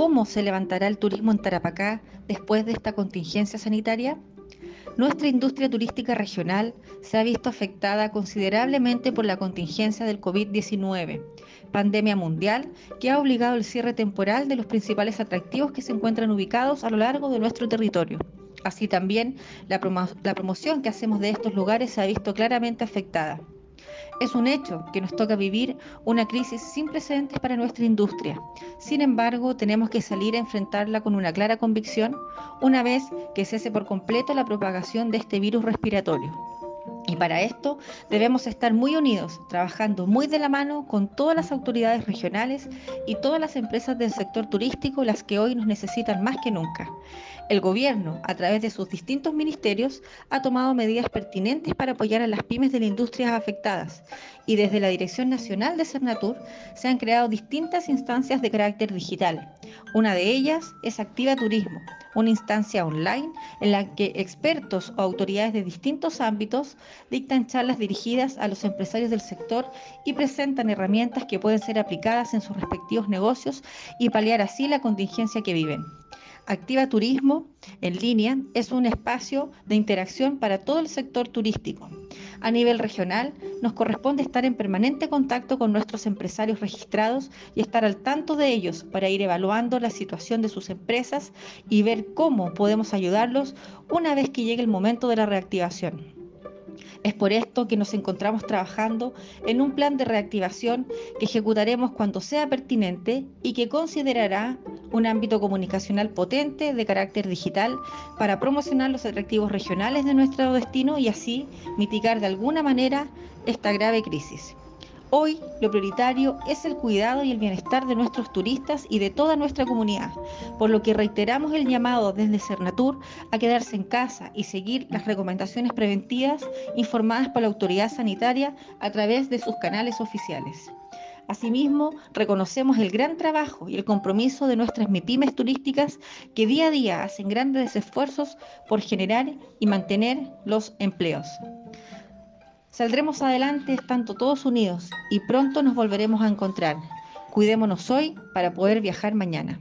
cómo se levantará el turismo en Tarapacá después de esta contingencia sanitaria? Nuestra industria turística regional se ha visto afectada considerablemente por la contingencia del COVID-19, pandemia mundial que ha obligado el cierre temporal de los principales atractivos que se encuentran ubicados a lo largo de nuestro territorio. Así también la, promoción que hacemos de estos lugares se ha visto claramente afectada. Es un hecho que nos toca vivir una crisis sin precedentes para nuestra industria. Sin embargo, tenemos que salir a enfrentarla con una clara convicción una vez que cese por completo la propagación de este virus respiratorio. Y para esto debemos estar muy unidos, trabajando muy de la mano con todas las autoridades regionales y todas las empresas del sector turístico, las que hoy nos necesitan más que nunca. El gobierno, a través de sus distintos ministerios, ha tomado medidas pertinentes para apoyar a las pymes de las industrias afectadas y desde la Dirección Nacional de Cernatur se han creado distintas instancias de carácter digital. Una de ellas es Activa Turismo, una instancia online en la que expertos o autoridades de distintos ámbitos dictan charlas dirigidas a los empresarios del sector y presentan herramientas que pueden ser aplicadas en sus respectivos negocios y paliar así la contingencia que viven. Activa Turismo en línea es un espacio de interacción para todo el sector turístico. A nivel regional, nos corresponde estar en permanente contacto con nuestros empresarios registrados y estar al tanto de ellos para ir evaluando la situación de sus empresas y ver cómo podemos ayudarlos una vez que llegue el momento de la reactivación. Es por esto que nos encontramos trabajando en un plan de reactivación que ejecutaremos cuando sea pertinente y que considerará un ámbito comunicacional potente de carácter digital para promocionar los atractivos regionales de nuestro destino y así mitigar de alguna manera esta grave crisis. Hoy lo prioritario es el cuidado y el bienestar de nuestros turistas y de toda nuestra comunidad, por lo que reiteramos el llamado desde Cernatur a quedarse en casa y seguir las recomendaciones preventivas informadas por la autoridad sanitaria a través de sus canales oficiales. Asimismo, reconocemos el gran trabajo y el compromiso de nuestras MIPIMES turísticas que día a día hacen grandes esfuerzos por generar y mantener los empleos. Saldremos adelante estando todos unidos y pronto nos volveremos a encontrar. Cuidémonos hoy para poder viajar mañana.